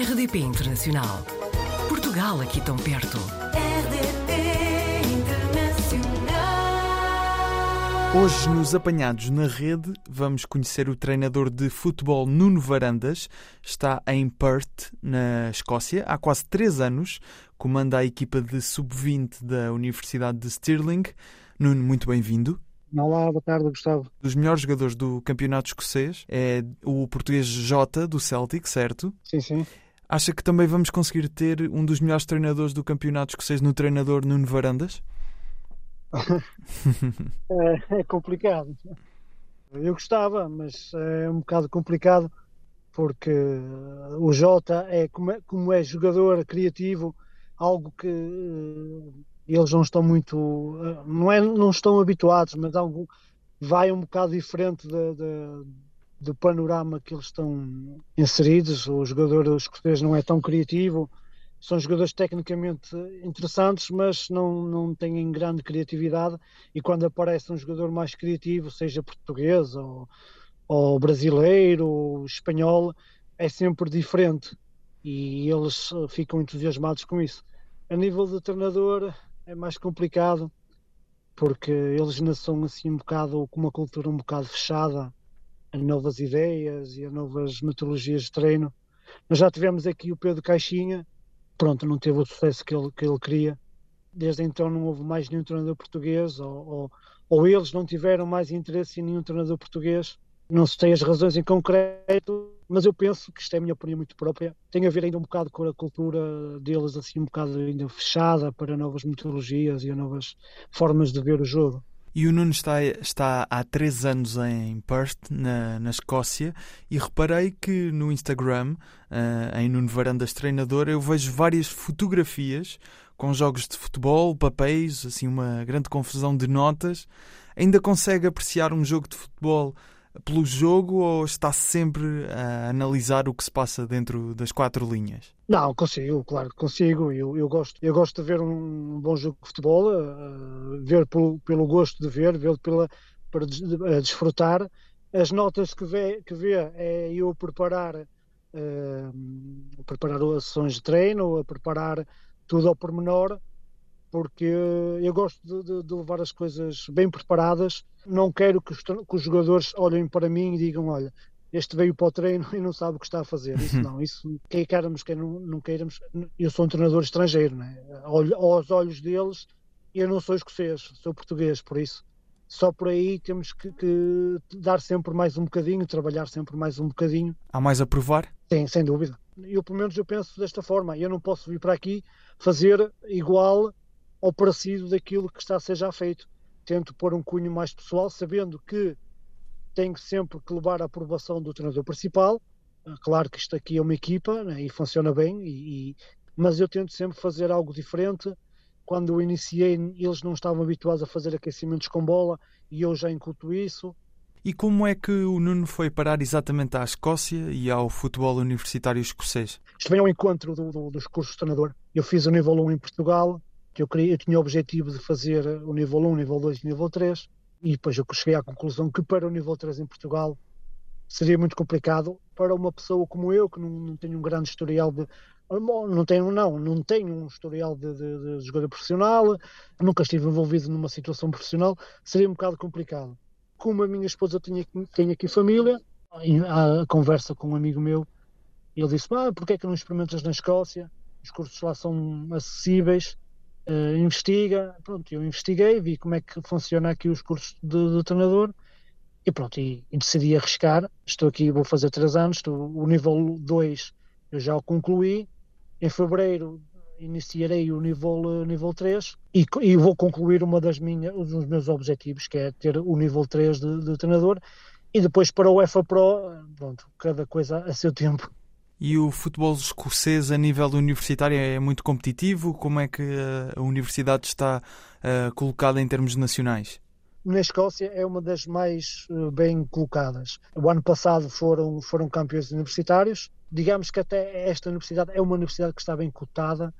RDP Internacional. Portugal aqui tão perto. RDP Internacional. Hoje, nos Apanhados na Rede, vamos conhecer o treinador de futebol Nuno Varandas. Está em Perth, na Escócia, há quase três anos. Comanda a equipa de sub-20 da Universidade de Stirling. Nuno, muito bem-vindo. Olá, boa tarde, Gustavo. Dos melhores jogadores do campeonato escocês é o português Jota, do Celtic, certo? Sim, sim. Acha que também vamos conseguir ter um dos melhores treinadores do campeonato escocês no treinador Nuno Varandas? É, é complicado. Eu gostava, mas é um bocado complicado porque o Jota é como, é como é jogador criativo, algo que eh, eles não estão muito, eh, não é, não estão habituados, mas algo vai um bocado diferente de- de- do panorama que eles estão inseridos. O jogador escocês não é tão criativo, são jogadores tecnicamente interessantes, mas não, não têm grande criatividade. E quando aparece um jogador mais criativo, seja português ou, ou brasileiro ou espanhol, é sempre diferente e eles eh, ficam entusiasmados com isso. A nível de treinador é mais complicado porque eles são assim um bocado com uma cultura um bocado fechada a novas ideias e a novas metodologias de treino. Nós já tivemos aqui o Pedro Caixinha, pronto, não teve o sucesso que ele, que ele queria. Desde então não houve mais nenhum treinador português, ou, ou, ou eles não tiveram mais interesse em nenhum treinador português. Não sei as razões em concreto, mas eu penso que isto é a minha opinião muito própria. Tem a ver ainda um bocado com a cultura deles, assim, um bocado ainda fechada para novas metodologias e novas formas de ver o jogo. E o Nuno está, está há três anos em Perth, na, na Escócia, e reparei que no Instagram, eh, em Nuno Varandas Treinador, eu vejo várias fotografias com jogos de futebol, papéis, assim uma grande confusão de notas. Ainda consegue apreciar um jogo de futebol pelo jogo ou está sempre a analisar o que se passa dentro das quatro linhas? Não, consigo, claro que consigo. Eu, eu, gosto, eu gosto de ver um bom jogo de futebol, eh, ver pelo, pelo gosto de ver, ver pela, para des- eh, desfrutar. As notas que vê, que vê é eu preparar, eh, preparar as sessões de treino, a preparar tudo ao pormenor, porque eu gosto de, de- de levar as coisas bem preparadas. Não quero que os, que os jogadores olhem para mim e digam: olha, este veio para o treino e não sabe o que está a fazer. Isso não, isso quer queiramos, quer não, não queiramos. Eu sou um treinador estrangeiro, né? Olho- aos olhos deles, eu não sou escocês, sou português, por isso. Só por aí temos que, que dar sempre mais um bocadinho, trabalhar sempre mais um bocadinho. Há mais a provar? Sim, sem dúvida. Eu, pelo menos, eu penso desta forma. Eu não posso vir para aqui fazer igual ou parecido daquilo que está a ser já feito. Tento pôr um cunho mais pessoal, sabendo que tenho sempre que levar a aprovação do treinador principal. Ah, Claro que isto aqui é uma equipa né, e funciona bem, e, e- mas eu tento sempre fazer algo diferente. Quando eu iniciei, eles não estavam habituados a fazer aquecimentos com bola e eu já incuto isso. E como é que o Nuno foi parar exatamente à Escócia e ao futebol universitário escocês? Isto vem ao encontro do- do- dos cursos de treinador. Eu fiz o nível 1 em Portugal, que eu, queria, eu tinha o objetivo de fazer o nível 1, nível 2 e nível 3, e depois eu cheguei à conclusão que para o nível 3 em Portugal seria muito complicado para uma pessoa como eu, que não, não tenho um grande historial de. Não tenho, não, não tenho um historial de, de- de jogador profissional, nunca estive envolvido numa situação profissional, seria um bocado complicado. Como a minha esposa tem aqui, tem aqui família, a conversa com um amigo meu, ele disse: ah, porque é que não experimentas na Escócia? Os cursos lá são acessíveis, eh, investiga. Pronto, eu investiguei, vi como é que funciona aqui os cursos de, de treinador e pronto, e, e decidi arriscar. Estou aqui, vou fazer três anos, estou, o nível 2 eu já o concluí. Em fevereiro iniciarei o nível, eh, nível 3 e, e vou concluir uma das minhas, um dos meus objetivos, que é ter o nível 3 de, de treinador. E depois para o UEFA Pro, eh, pronto, cada coisa a seu tempo. E o futebol escocês a nível universitário é muito competitivo? Como é que eh, a universidade está eh, colocada em termos nacionais? na Escócia é uma das mais eh, bem colocadas. O ano passado foram, foram campeões universitários. Digamos que até esta universidade é uma universidade que está bem cotada,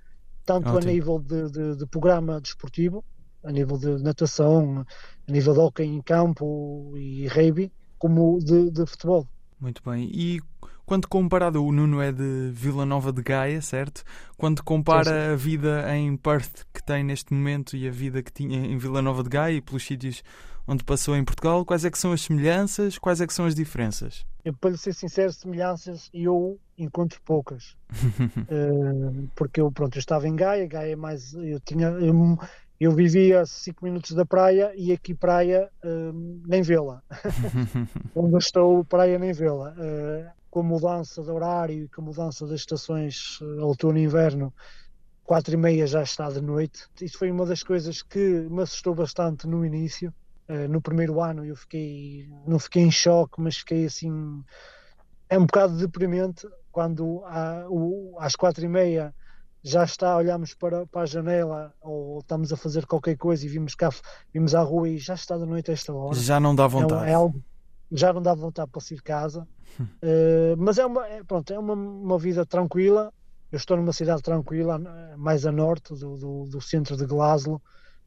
tanto Ótimo. a nível de, de- de programa desportivo, a nível de natação, a nível de hóquei em campo e rugby, como de, de futebol. Muito bem. E quando comparado, o Nuno é de Vila Nova de Gaia, certo? Quando compara sim, sim. a vida em Perth que tem neste momento e a vida que tinha em Vila Nova de Gaia e pelos sítios onde passou em Portugal, quais é que são as semelhanças, quais é que são as diferenças? Eu, para lhe ser sincero, semelhanças eu encontro poucas. uh, porque eu, pronto, eu estava em Gaia, Gaia é mais, eu tinha, eu, eu vivia a 5 minutos da praia e aqui praia uh, nem vê-la. Onde estou, praia nem vê-la. Uh, com a mudança de horário e com a mudança das estações outono e inverno, quatro e meia já está de noite. Isso foi uma das coisas que me assustou bastante no início, Uh, no primeiro ano eu fiquei, não fiquei em choque, mas fiquei assim. É um bocado deprimente quando às quatro e meia já está, olhamos para, para a janela ou estamos a fazer qualquer coisa e vimos cá, vimos à rua e já está de noite a esta hora. Já não dá é vontade. É, é algo, já não dá vontade para sair de casa. Uh, mas é uma, é, pronto, é uma, uma vida tranquila. Eu estou numa cidade tranquila, mais a norte do, do, do centro de Glasgow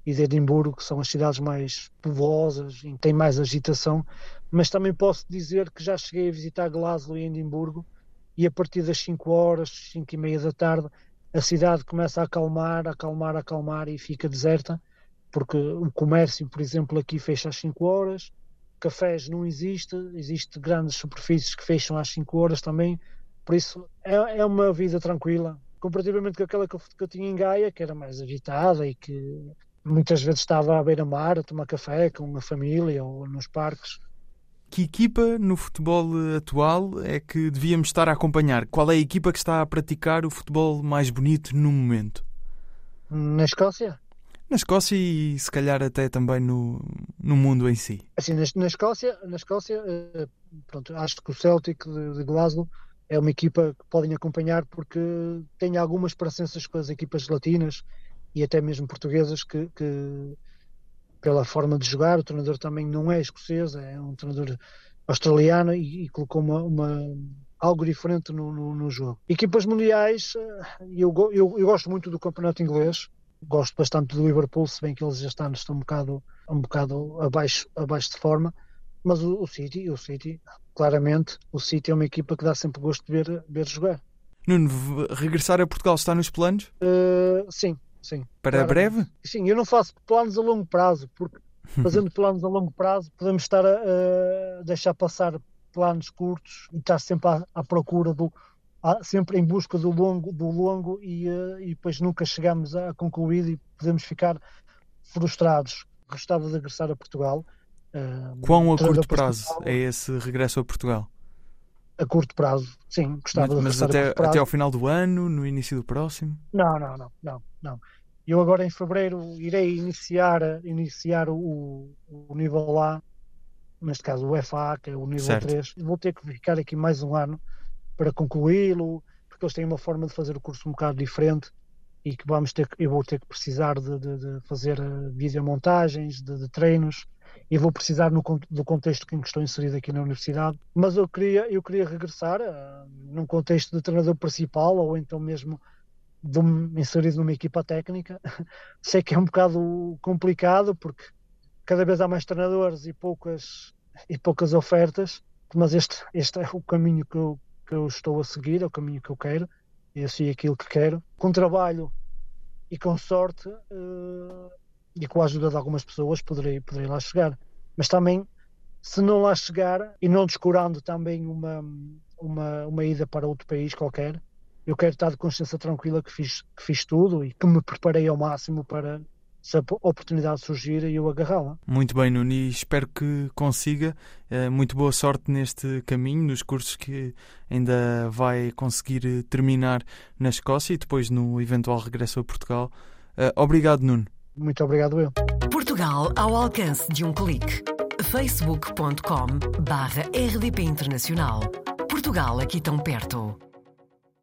e de Edimburgo, que são as cidades mais povoosas e têm mais agitação, mas também posso dizer que já cheguei a visitar Glasgow e Edimburgo e a partir das 5 horas, 5 e meia da tarde, a cidade começa a acalmar, acalmar, acalmar e fica deserta, porque o comércio, por exemplo, aqui fecha às 5 horas, cafés não existe, existe grandes superfícies que fecham às 5 horas também, por isso é, é uma vida tranquila, comparativamente com aquela que eu, que eu tinha em Gaia, que era mais agitada e que muitas vezes estava à beira-mar a tomar café com a família ou nos parques. Que equipa no futebol atual é que devíamos estar a acompanhar? Qual é a equipa que está a praticar o futebol mais bonito no momento? Na Escócia? Na Escócia e se calhar até também no, no mundo em si. Assim, na, na Escócia, na Escócia eh, pronto, acho que o Celtic de, de Glasgow é uma equipa que podem acompanhar porque tem algumas parecenças com as equipas latinas e até mesmo portuguesas que, que, pela forma de jogar, o treinador também não é escocês, é um treinador australiano e, e colocou uma, uma, algo diferente no, no, no, jogo. Equipas mundiais, eh, eu, eu, eu, gosto muito do campeonato inglês, gosto bastante do Liverpool, se bem que eles já estão, estão um bocado, um bocado abaixo, abaixo de forma, mas o, o City, o City, claramente, o City é uma equipa que dá sempre gosto de ver, ver jogar. Nuno, regressar a Portugal está nos planos? Uh, sim, sim. Para breve? Sim, eu não faço planos a longo prazo, porque fazendo planos a longo prazo podemos estar a, a deixar passar planos curtos e estar sempre à, à procura do sempre em busca do longo do longo e, uh, e depois nunca chegamos a concluir e podemos ficar frustrados. Gostava de regressar a Portugal. Uh, Quão a curto prazo é esse regresso a Portugal? A curto prazo, sim, gostava mas, de regressar Mas até, até ao final do ano, no início do próximo? Não, não, não, não, não. Eu agora em fevereiro irei iniciar, iniciar o, o nível A, neste caso o FA, que é o nível certo. 3. Vou ter que ficar aqui mais um ano para concluí-lo, porque eles têm uma forma de fazer o curso um bocado diferente e que vamos ter eu vou ter que precisar de, de, de fazer eh, videomontagens, de, de treinos e vou precisar no, do contexto em que estou inserido aqui na universidade. Mas eu queria, eu queria regressar uh, num contexto de treinador principal ou então mesmo de um, inserido numa equipa técnica. Sei que é um bocado complicado porque cada vez há mais treinadores e poucas, e poucas ofertas, mas este, este é o caminho que eu, que eu estou a seguir, é o caminho que eu quero, e eu sei aquilo que quero. Com trabalho e com sorte uh, e com a ajuda de algumas pessoas poderei, poderei lá chegar. Mas também, se não lá chegar e não descurando também uma, uma, uma ida para outro país qualquer, eu quero estar de consciência tranquila que fiz, que fiz tudo e que me preparei ao máximo para, se a oportunidade surgir, eu agarrá-la. Muito bem, Nuni, espero que consiga. Eh, muito boa sorte neste caminho, nos cursos que ainda vai conseguir terminar na Escócia e depois no eventual regresso a Portugal. Eh, obrigado, Nuno. Muito obrigado, eu. Portugal ao alcance de um clique. facebook.com barra rdp internacional. Portugal aqui tão perto.